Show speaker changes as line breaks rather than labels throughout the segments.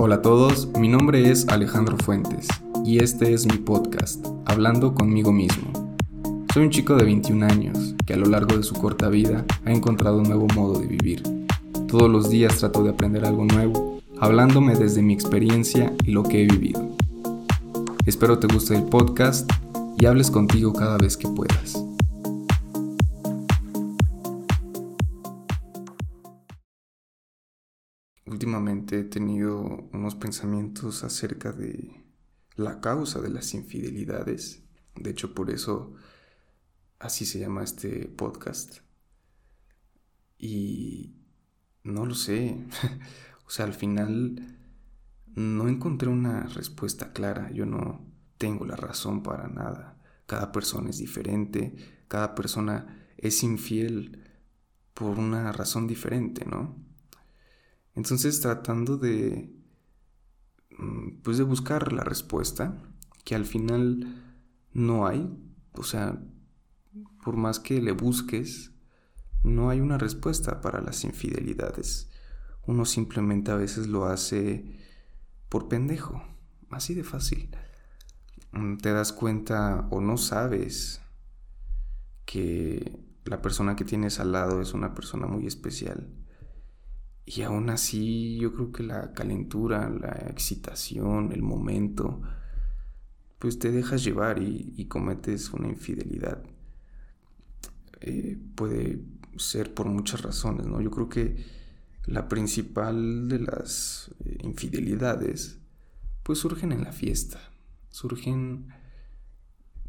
Hola a todos, mi nombre es Alejandro Fuentes y este es mi podcast, Hablando conmigo mismo. Soy un chico de 21 años que a lo largo de su corta vida ha encontrado un nuevo modo de vivir. Todos los días trato de aprender algo nuevo, hablándome desde mi experiencia y lo que he vivido. Espero te guste el podcast y hables contigo cada vez que puedas. Últimamente he tenido unos pensamientos acerca de la causa de las infidelidades. De hecho, por eso así se llama este podcast. Y no lo sé. o sea, al final no encontré una respuesta clara. Yo no tengo la razón para nada. Cada persona es diferente. Cada persona es infiel por una razón diferente, ¿no? Entonces tratando de, pues de buscar la respuesta, que al final no hay, o sea, por más que le busques, no hay una respuesta para las infidelidades. Uno simplemente a veces lo hace por pendejo, así de fácil. Mm, te das cuenta o no sabes que la persona que tienes al lado es una persona muy especial y aún así yo creo que la calentura, la excitación, el momento, pues te dejas llevar y, cometes una infidelidad. Eh, puede ser por muchas razones, ¿no? Yo creo que la principal de las eh, infidelidades, pues surgen en la fiesta, surgen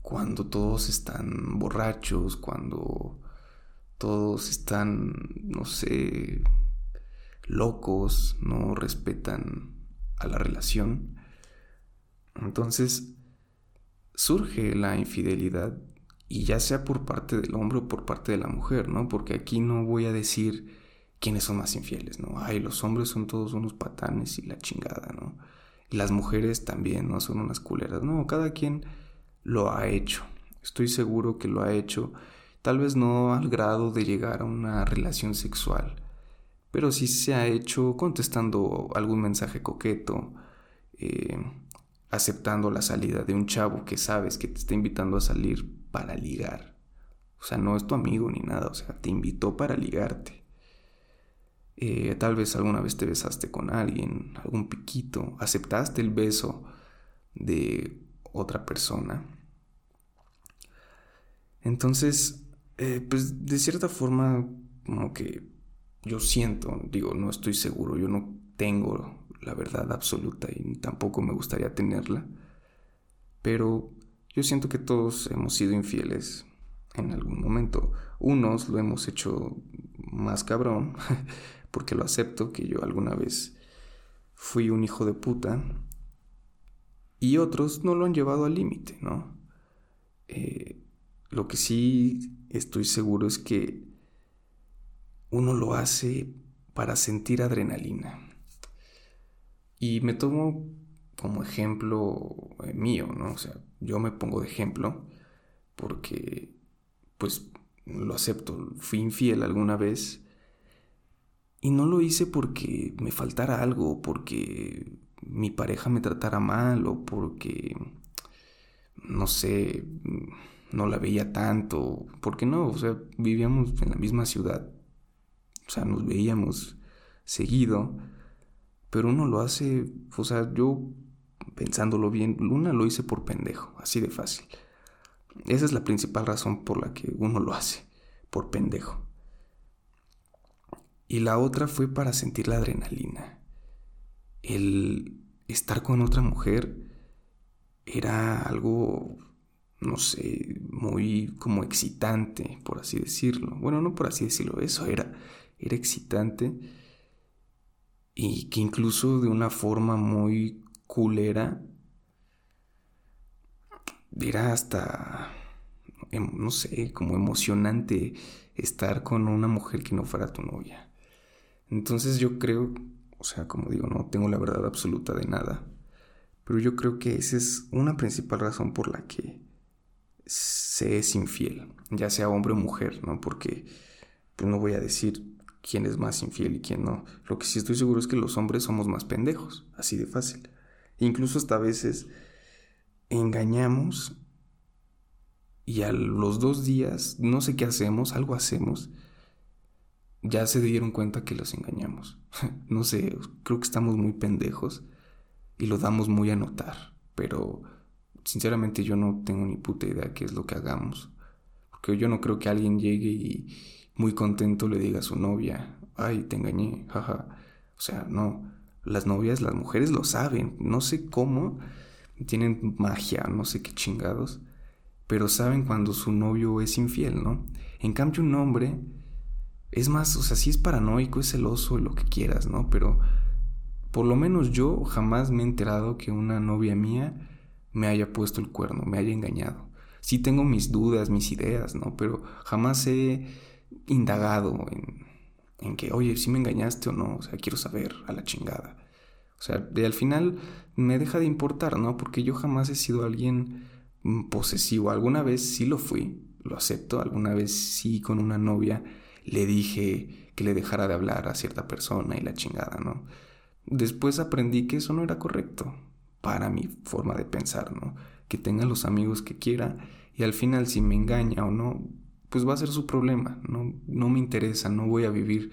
cuando todos están borrachos, cuando todos están, no sé, locos, no respetan a la relación. Entonces surge la infidelidad y ya sea por parte del hombre o por parte de la mujer, ¿no? Porque aquí no voy a decir quiénes son más infieles, ¿no? Ay, los hombres son todos unos patanes y la chingada, ¿no? Y las mujeres también, ¿no? Son unas culeras. No, cada quien lo ha hecho. Estoy seguro que lo ha hecho, tal vez no al grado de llegar a una relación sexual, pero sí se ha hecho contestando algún mensaje coqueto, eh, aceptando la salida de un chavo que sabes que te está invitando a salir para ligar. O sea, no es tu amigo ni nada, o sea, te invitó para ligarte. Eh, tal vez alguna vez te besaste con alguien, algún piquito, aceptaste el beso de otra persona. Entonces, eh, pues de cierta forma, como que yo siento, digo, no estoy seguro, yo no tengo la verdad absoluta y tampoco me gustaría tenerla, pero yo siento que todos hemos sido infieles en algún momento. Unos lo hemos hecho más cabrón, porque lo acepto, que yo alguna vez fui un hijo de puta, y otros no lo han llevado al límite, ¿no? Eh, lo que sí estoy seguro es que uno lo hace para sentir adrenalina. Y me tomo como ejemplo eh, mío, ¿no? O sea, yo me pongo de ejemplo porque, pues, lo acepto, fui infiel alguna vez y no lo hice porque me faltara algo, porque mi pareja me tratara mal o porque, no sé, no la veía tanto, porque no, o sea, vivíamos en la misma ciudad o sea, nos veíamos seguido, pero uno lo hace, o sea, yo pensándolo bien, Luna lo hice por pendejo, así de fácil. Esa es la principal razón por la que uno lo hace, por pendejo. Y la otra fue para sentir la adrenalina. El estar con otra mujer era algo, no sé, muy como excitante, por así decirlo. Bueno, no por así decirlo, eso era era excitante y que incluso de una forma muy culera era hasta, em, no sé, como emocionante estar con una mujer que no fuera tu novia. Entonces yo creo, o sea, como digo, no tengo la verdad absoluta de nada, pero yo creo que esa es una principal razón por la que se es infiel, ya sea hombre o mujer, ¿no? Porque pues no voy a decir quién es más infiel y quién no. Lo que sí estoy seguro es que los hombres somos más pendejos, así de fácil. Incluso hasta a veces engañamos y a los dos días, no sé qué hacemos, algo hacemos, ya se dieron cuenta que los engañamos. no sé, creo que estamos muy pendejos y lo damos muy a notar, pero sinceramente yo no tengo ni puta idea qué es lo que hagamos. Porque yo no creo que alguien llegue y muy contento le diga a su novia, ay, te engañé, jaja. O sea, no, las novias, las mujeres lo saben, no sé cómo, tienen magia, no sé qué chingados, pero saben cuando su novio es infiel, ¿no? En cambio, un hombre es más, o sea, sí es paranoico, es celoso, lo que quieras, ¿no? Pero por lo menos yo jamás me he enterado que una novia mía me haya puesto el cuerno, me haya engañado. Sí tengo mis dudas, mis ideas, ¿no? Pero jamás he indagado en, en que, oye, si me engañaste o no, o sea, quiero saber a la chingada. O sea, de al final me deja de importar, ¿no? Porque yo jamás he sido alguien Mm, posesivo. Alguna vez sí lo fui, lo acepto. Alguna vez sí con una novia le dije que le dejara de hablar a cierta persona y la chingada, ¿no? Después aprendí que eso no era correcto para mi forma de pensar, ¿no? Que tenga los amigos que quiera y al final si me engaña o no, pues va a ser su problema, no, no me interesa, no voy a vivir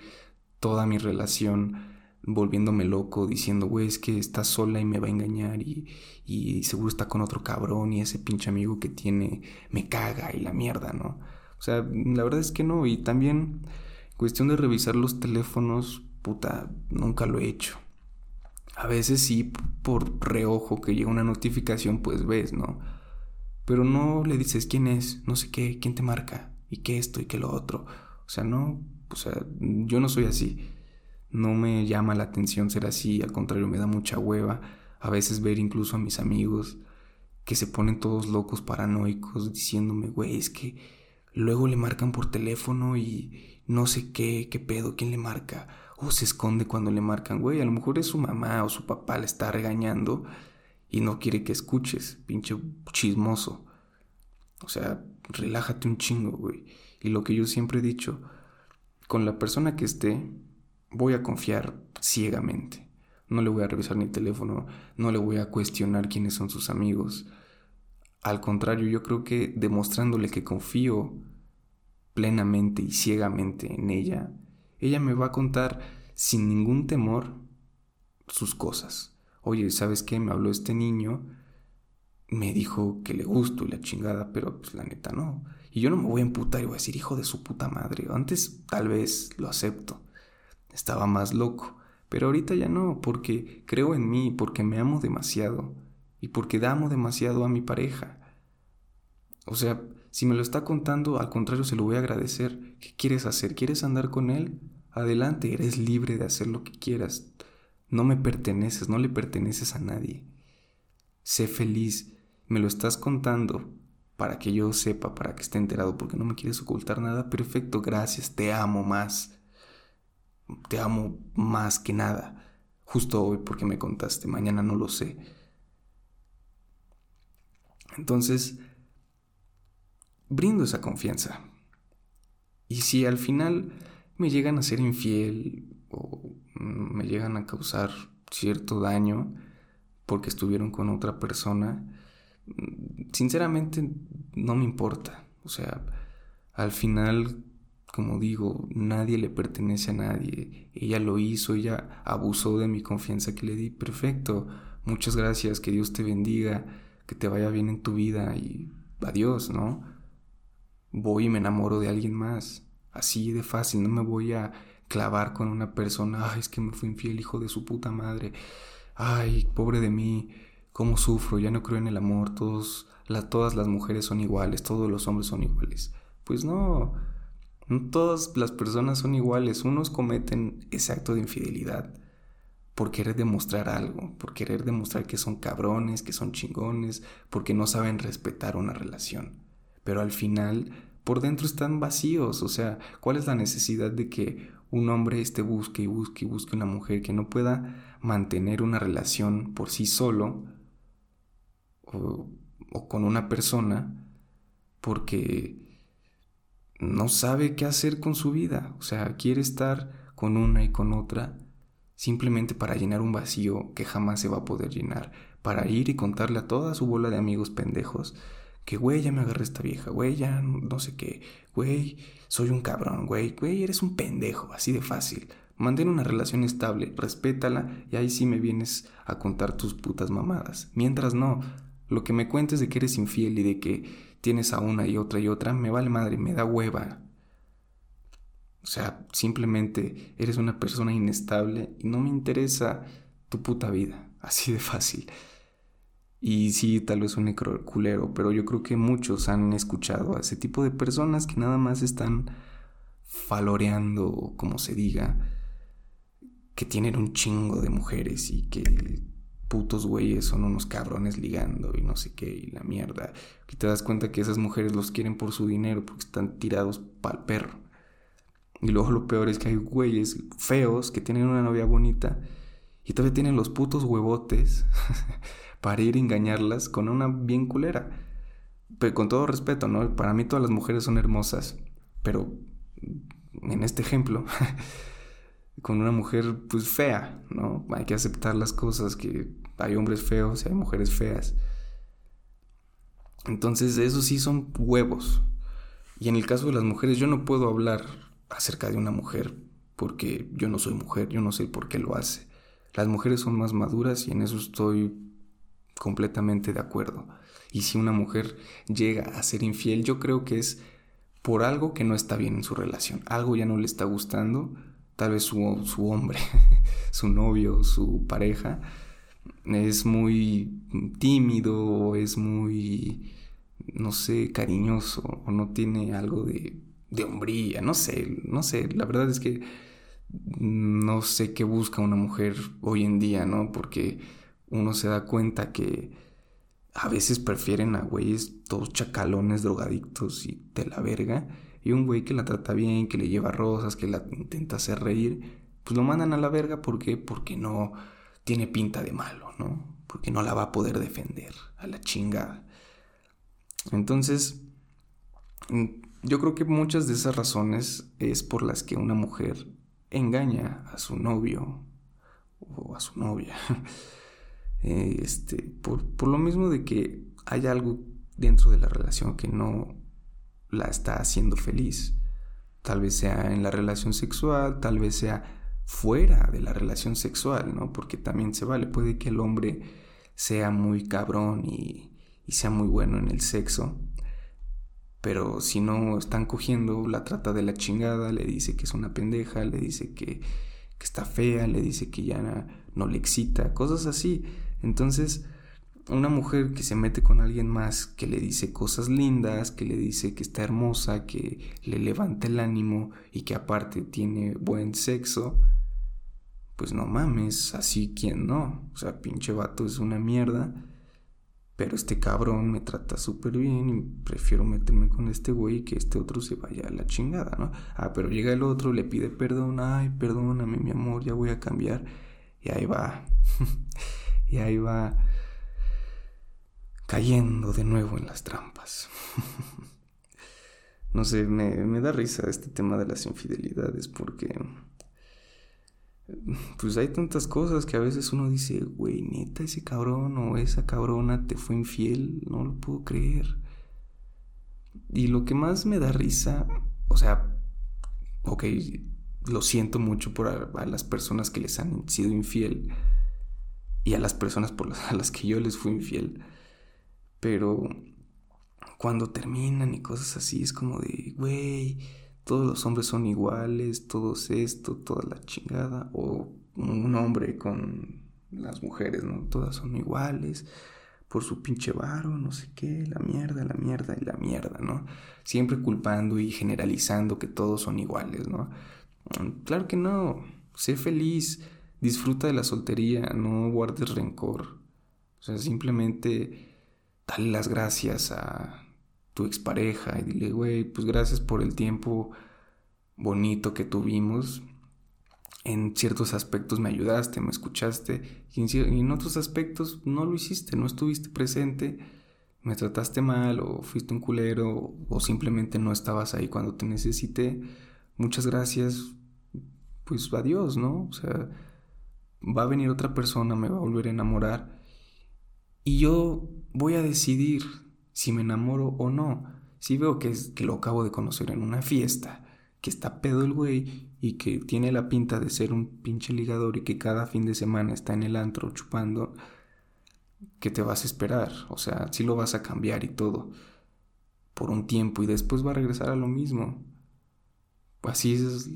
toda mi relación volviéndome loco, diciendo, güey, es que está sola y me va a engañar y, y seguro está con otro cabrón y ese pinche amigo que tiene me caga y la mierda, ¿no? O sea, la verdad es que no. Y también, cuestión de revisar los teléfonos, puta, nunca lo he hecho. A veces sí, por reojo que llega una notificación, pues ves, ¿no? Pero no le dices quién es, no sé qué, quién te marca, y qué esto y qué lo otro. O sea, no, o sea, yo no soy así. No me llama la atención ser así, al contrario, me da mucha hueva a veces ver incluso a mis amigos que se ponen todos locos, paranoicos, diciéndome, güey, es que luego le marcan por teléfono y no sé qué, qué pedo, quién le marca, o se esconde cuando le marcan, güey, a lo mejor es su mamá o su papá le está regañando y no quiere que escuches, pinche chismoso. O sea, relájate un chingo, güey. Y lo que yo siempre he dicho, con la persona que esté, voy a confiar ciegamente. No le voy a revisar ni teléfono, no le voy a cuestionar quiénes son sus amigos. Al contrario, yo creo que demostrándole que confío plenamente y ciegamente en ella, ella me va a contar sin ningún temor sus cosas. Oye, ¿sabes qué? Me habló este niño, me dijo que le gusto y la chingada, pero pues la neta no. Y yo no me voy a emputar y voy a decir, hijo de su puta madre. Antes tal vez lo acepto. Estaba más loco. Pero ahorita ya no, porque creo en mí, porque me amo demasiado y porque amo demasiado a mi pareja. O sea, si me lo está contando, al contrario se lo voy a agradecer. ¿Qué quieres hacer? ¿Quieres andar con él? Adelante, eres libre de hacer lo que quieras. No me perteneces, no le perteneces a nadie. Sé feliz, me lo estás contando para que yo sepa, para que esté enterado, porque no me quieres ocultar nada. Perfecto, gracias, te amo más te amo más que nada. Justo hoy porque me contaste, mañana no lo sé. Entonces, brindo esa confianza. Y si al final me llegan a ser infiel o me llegan a causar cierto daño porque estuvieron con otra persona, sinceramente no me importa. O sea, al final como digo, nadie le pertenece a nadie. Ella lo hizo, ella abusó de mi confianza que le di. Perfecto. Muchas gracias, que Dios te bendiga, que te vaya bien en tu vida y adiós, ¿no? Voy y me enamoro de alguien más. Así de fácil, no me voy a clavar con una persona, ay, es que me fue infiel, hijo de su puta madre. Ay, pobre de mí, cómo sufro, ya no creo en el amor, todos, todas las mujeres son iguales, todos los hombres son iguales. Pues no, no todas las personas son iguales. Unos cometen ese acto de infidelidad por querer demostrar algo, por querer demostrar que son cabrones, que son chingones, porque no saben respetar una relación. Pero al final, por dentro están vacíos. O sea, ¿cuál es la necesidad de que un hombre esté busque y busque y busque una mujer que no pueda mantener una relación por sí solo o, o con una persona porque no sabe qué hacer con su vida. O sea, quiere estar con una y con otra simplemente para llenar un vacío que jamás se va a poder llenar. Para ir y contarle a toda su bola de amigos pendejos que, güey, ya me agarré esta vieja, güey, ya no sé qué, güey, soy un cabrón, güey, güey, eres un pendejo, así de fácil. Mantén una relación estable, respétala y ahí sí me vienes a contar tus putas mamadas. Mientras no, lo que me cuentes de que eres infiel y de que tienes a una y otra y otra, me vale madre, me da hueva. O sea, simplemente eres una persona inestable y no me interesa tu puta vida, así de fácil. Y sí, tal vez un culero, pero yo creo que muchos han escuchado a ese tipo de personas que nada más están faloreando, como se diga, que tienen un chingo de mujeres y que putos güeyes son unos cabrones ligando y no sé qué y la mierda. Y te das cuenta que esas mujeres los quieren por su dinero porque están tirados pa'l perro. Y luego lo peor es que hay güeyes feos que tienen una novia bonita y todavía tienen los putos huevotes para ir a engañarlas con una bien culera. Pero con todo respeto, ¿no? Para mí todas las mujeres son hermosas, pero en este ejemplo con una mujer pues fea, ¿no? Hay que aceptar las cosas, que hay hombres feos y hay mujeres feas. Entonces, eso sí son huevos. Y en el caso de las mujeres, yo no puedo hablar acerca de una mujer porque yo no soy mujer, yo no sé por qué lo hace. Las mujeres son más maduras y en eso estoy completamente de acuerdo. Y si una mujer llega a ser infiel, yo creo que es por algo que no está bien en su relación. Algo ya no le está gustando tal vez su, su hombre, su novio, su pareja, es muy tímido, es muy, no sé, cariñoso, o no tiene algo de, de hombría, no sé, no sé, la verdad es que no sé qué busca una mujer hoy en día, ¿no? Porque uno se da cuenta que a veces prefieren a güeyes todos chacalones, drogadictos y de la verga, y un güey que la trata bien, que le lleva rosas, que la intenta hacer reír, pues lo mandan a la verga. ¿Por qué? Porque no tiene pinta de malo, ¿no? Porque no la va a poder defender a la chingada. Entonces, mm, yo creo que muchas de esas razones es por las que una mujer engaña a su novio o a su novia. Este, por, por lo mismo de que hay algo dentro de la relación que no la está haciendo feliz. Tal vez sea en la relación sexual, tal vez sea fuera de la relación sexual, ¿no? Porque también se vale, puede que el hombre sea muy cabrón y, sea muy bueno en el sexo, pero si no están cogiendo, la trata de la chingada, le dice que es una pendeja, le dice que está fea, le dice que ya no le excita, cosas así. Entonces, una mujer que se mete con alguien más, que le dice cosas lindas, que le dice que está hermosa, que le levanta el ánimo y que aparte tiene buen sexo, pues no mames, así quien no. O sea, pinche vato es una mierda, pero este cabrón me trata súper bien y prefiero meterme con este güey que este otro se vaya a la chingada, ¿no? Ah, pero llega el otro, le pide perdón, ay, perdóname mi amor, ya voy a cambiar. Y ahí va. y ahí va cayendo de nuevo en las trampas. no sé, me, da risa este tema de las infidelidades porque pues hay tantas cosas que a veces uno dice, güey, neta, ese cabrón o esa cabrona te fue infiel, no lo puedo creer. Y lo que más me da risa, o sea, ok, lo siento mucho por a, las personas que les han sido infiel y a las personas por a las que yo les fui infiel. Pero cuando terminan y cosas así, es como de, güey, todos los hombres son iguales, todos esto, toda la chingada. O un hombre con las mujeres, ¿no? Todas son iguales por su pinche varo, no sé qué, la mierda, la mierda y la mierda, ¿no? Siempre culpando y generalizando que todos son iguales, ¿no? Claro que no, sé feliz, disfruta de la soltería, no guardes rencor. O sea, simplemente dale las gracias a tu expareja y dile, güey, pues gracias por el tiempo bonito que tuvimos. En ciertos aspectos me ayudaste, me escuchaste, y en, otros aspectos no lo hiciste, no estuviste presente, me trataste mal o fuiste un culero o simplemente no estabas ahí cuando te necesité, muchas gracias, pues adiós, ¿no? O sea, va a venir otra persona, me va a volver a enamorar y yo voy a decidir si me enamoro o no. Si veo que, es, que lo acabo de conocer en una fiesta, que está pedo el güey y que tiene la pinta de ser un pinche ligador y que cada fin de semana está en el antro chupando, ¿qué te vas a esperar? O sea, si lo vas a cambiar y todo por un tiempo y después va a regresar a lo mismo. Así es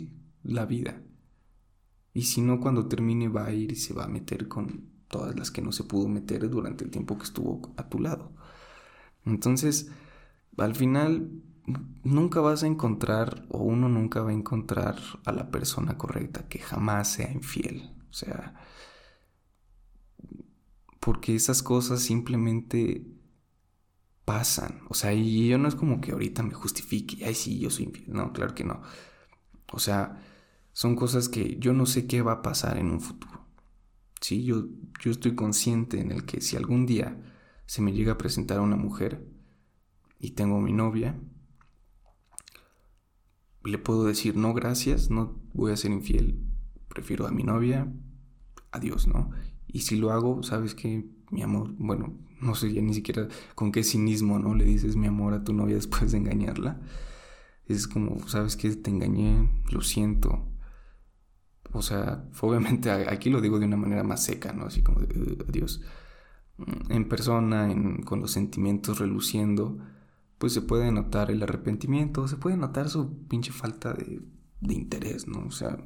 la vida. Y si no, cuando termine va a ir y se va a meter con todas las que no se pudo meter durante el tiempo que estuvo a tu lado. Entonces, al final, nunca vas a encontrar, o uno nunca va a encontrar a la persona correcta que jamás sea infiel. O sea, porque esas cosas simplemente pasan. O sea, y yo no es como que ahorita me justifique, ay, sí, yo soy infiel. No, claro que no. O sea, son cosas que yo no sé qué va a pasar en un futuro. Sí, yo, yo estoy consciente en el que si algún día se me llega a presentar una mujer y tengo mi novia, le puedo decir no gracias, no voy a ser infiel, prefiero a mi novia, adiós, ¿no? Y si lo hago, sabes que mi amor, bueno, no sé ya ni siquiera con qué cinismo, ¿no? Le dices mi amor a tu novia después de engañarla. Es como, sabes que te engañé, lo siento, o sea, obviamente aquí lo digo de una manera más seca, ¿no? Así como de adiós. Mm, en persona, con los sentimientos reluciendo, pues se puede notar el arrepentimiento, se puede notar su pinche falta de, de interés, ¿no? O sea,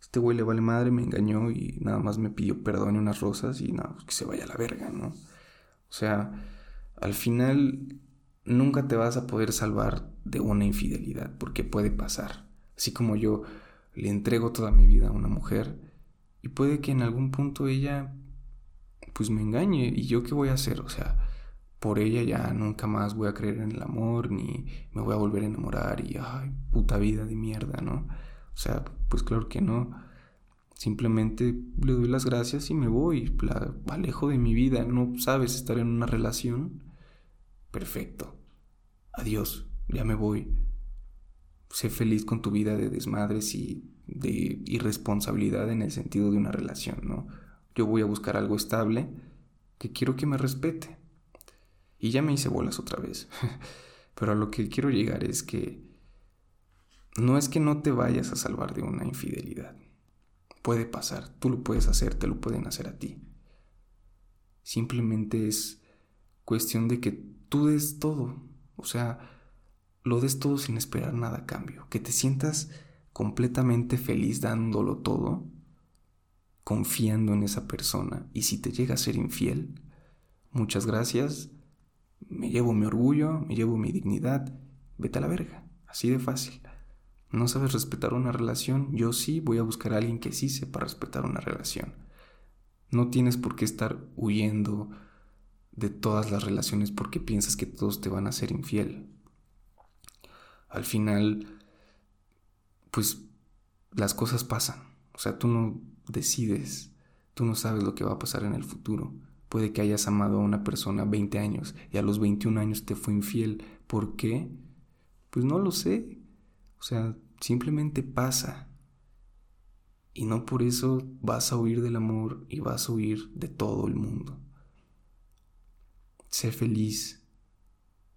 este güey le vale madre, me engañó y nada más me pidió perdón y unas rosas y nada, pues que se vaya a la verga, ¿no? O sea, al final nunca te vas a poder salvar de una infidelidad, porque puede pasar. Así como yo le entrego toda mi vida a una mujer y puede que en algún punto ella pues me engañe y yo qué voy a hacer, o sea, por ella ya nunca más voy a creer en el amor ni me voy a volver a enamorar y ay, puta vida de mierda, ¿no? O sea, pues claro que no. Simplemente le doy las gracias y me voy, alejo de mi vida, no sabes estar en una relación. Perfecto. Adiós, ya me voy sé feliz con tu vida de desmadres y de irresponsabilidad en el sentido de una relación, ¿no? Yo voy a buscar algo estable que quiero que me respete. Y ya me hice bolas otra vez. Pero a lo que quiero llegar es que no es que no te vayas a salvar de una infidelidad. Puede pasar, tú lo puedes hacer, te lo pueden hacer a ti. Simplemente es cuestión de que tú des todo. O sea, lo des todo sin esperar nada a cambio, que te sientas completamente feliz dándolo todo, confiando en esa persona, y si te llega a ser infiel, muchas gracias, me llevo mi orgullo, me llevo mi dignidad, vete a la verga, así de fácil. ¿No sabes respetar una relación? Yo sí voy a buscar a alguien que sí sepa respetar una relación. No tienes por qué estar huyendo de todas las relaciones porque piensas que todos te van a ser infiel al final, pues las cosas pasan. O sea, tú no decides, tú no sabes lo que va a pasar en el futuro. Puede que hayas amado a una persona 20 años y a los 21 años te fue infiel. ¿Por qué? Pues no lo sé. O sea, simplemente pasa. Y no por eso vas a huir del amor y vas a huir de todo el mundo. Sé feliz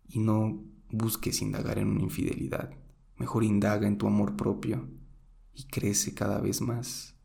y no busques indagar en una infidelidad. Mejor indaga en tu amor propio y crece cada vez más.